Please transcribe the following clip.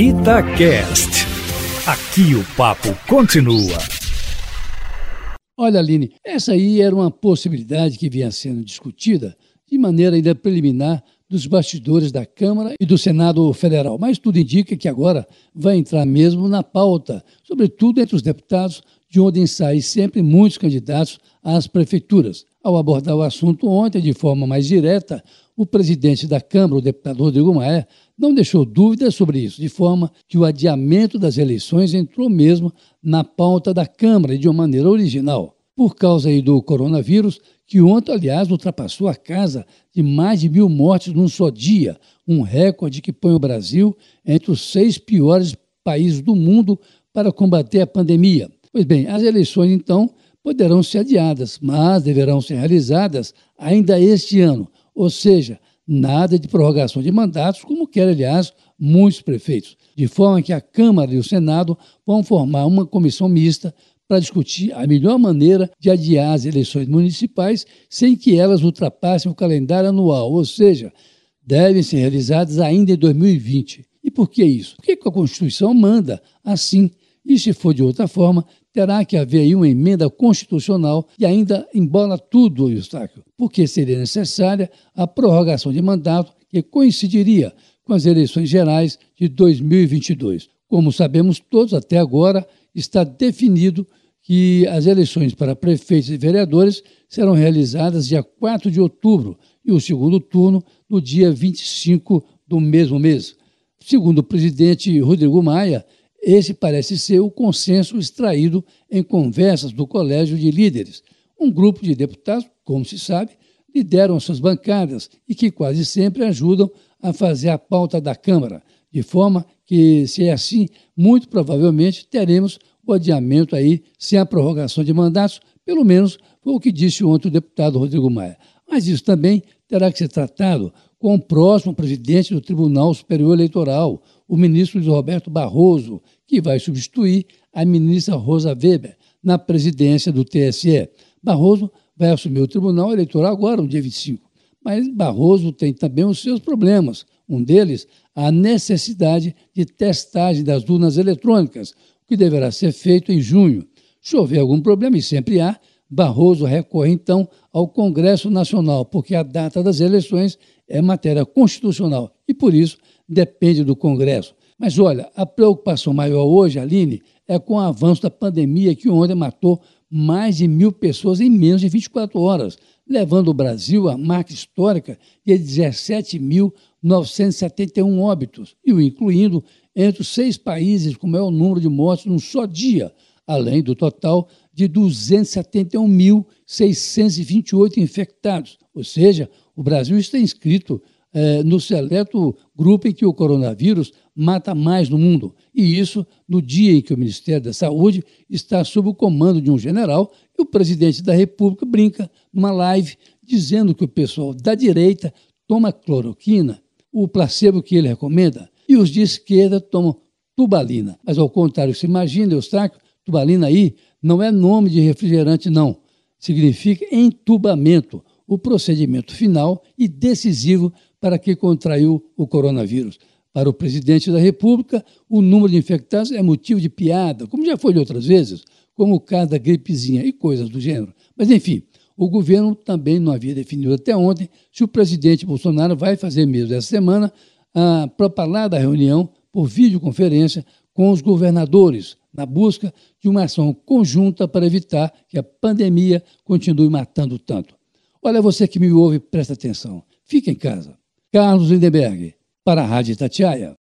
Itacast. Aqui o papo continua. Olha, Aline, essa aí era uma possibilidade que vinha sendo discutida de maneira ainda preliminar dos bastidores da Câmara e do Senado Federal. Mas tudo indica que agora vai entrar mesmo na pauta, sobretudo entre os deputados, de onde saem sempre muitos candidatos às prefeituras. Ao abordar o assunto ontem de forma mais direta, o presidente da Câmara, o deputado Rodrigo Maia, não deixou dúvidas sobre isso, de forma que o adiamento das eleições entrou mesmo na pauta da Câmara de uma maneira original. Por causa aí do coronavírus, que ontem, aliás, ultrapassou a casa de mais de mil mortes num só dia, um recorde que põe o Brasil entre os seis piores países do mundo para combater a pandemia. Pois bem, as eleições, então, poderão ser adiadas, mas deverão ser realizadas ainda este ano, ou seja, nada de prorrogação de mandatos, como querem, aliás, muitos prefeitos, de forma que a Câmara e o Senado vão formar uma comissão mista para discutir a melhor maneira de adiar as eleições municipais sem que elas ultrapassem o calendário anual, ou seja, devem ser realizadas ainda em 2020. E por que isso? Porque a Constituição manda assim. E se for de outra forma, terá que haver aí uma emenda constitucional e ainda embola tudo o obstáculo, porque seria necessária a prorrogação de mandato que coincidiria com as eleições gerais de 2022. Como sabemos todos, até agora está definido que as eleições para prefeitos e vereadores serão realizadas dia 4 de outubro e o segundo turno no dia 25 do mesmo mês. Segundo o presidente Rodrigo Maia, esse parece ser o consenso extraído em conversas do Colégio de Líderes. Um grupo de deputados, como se sabe, lideram suas bancadas e que quase sempre ajudam a fazer a pauta da Câmara, de forma que, se é assim, muito provavelmente teremos o adiamento aí sem a prorrogação de mandatos, pelo menos foi o que disse ontem o deputado Rodrigo Maia. Mas isso também terá que ser tratado com o próximo presidente do Tribunal Superior Eleitoral, o ministro Luiz Roberto Barroso, que vai substituir a ministra Rosa Weber na presidência do TSE. Barroso vai assumir o Tribunal Eleitoral agora, no dia 25. Mas Barroso tem também os seus problemas. Um deles, a necessidade de testagem das urnas eletrônicas, o que deverá ser feito em junho. Se houver algum problema, e sempre há, Barroso recorre então ao Congresso Nacional, porque a data das eleições é matéria constitucional e, por isso, depende do Congresso. Mas olha, a preocupação maior hoje, Aline, é com o avanço da pandemia que ontem matou mais de mil pessoas em menos de 24 horas, levando o Brasil à marca histórica de 17.971 óbitos, e o incluindo entre os seis países com maior número de mortes num só dia, além do total de 271.628 infectados. Ou seja, o Brasil está inscrito é, no seleto grupo em que o coronavírus mata mais no mundo. E isso no dia em que o Ministério da Saúde está sob o comando de um general e o presidente da República brinca numa live dizendo que o pessoal da direita toma cloroquina, o placebo que ele recomenda, e os de esquerda tomam tubalina. Mas ao contrário, se imagina, Eustáquio, tubalina aí não é nome de refrigerante, não. Significa entubamento, o procedimento final e decisivo para quem contraiu o coronavírus. Para o presidente da República, o número de infectados é motivo de piada, como já foi de outras vezes, como o caso da gripezinha e coisas do gênero. Mas, enfim, o governo também não havia definido até ontem se o presidente Bolsonaro vai fazer mesmo essa semana a propalada reunião por videoconferência com os governadores, na busca de uma ação conjunta para evitar que a pandemia continue matando tanto. Olha, você que me ouve, presta atenção. Fique em casa. Carlos Lindenberg, para a Rádio Tatiaia.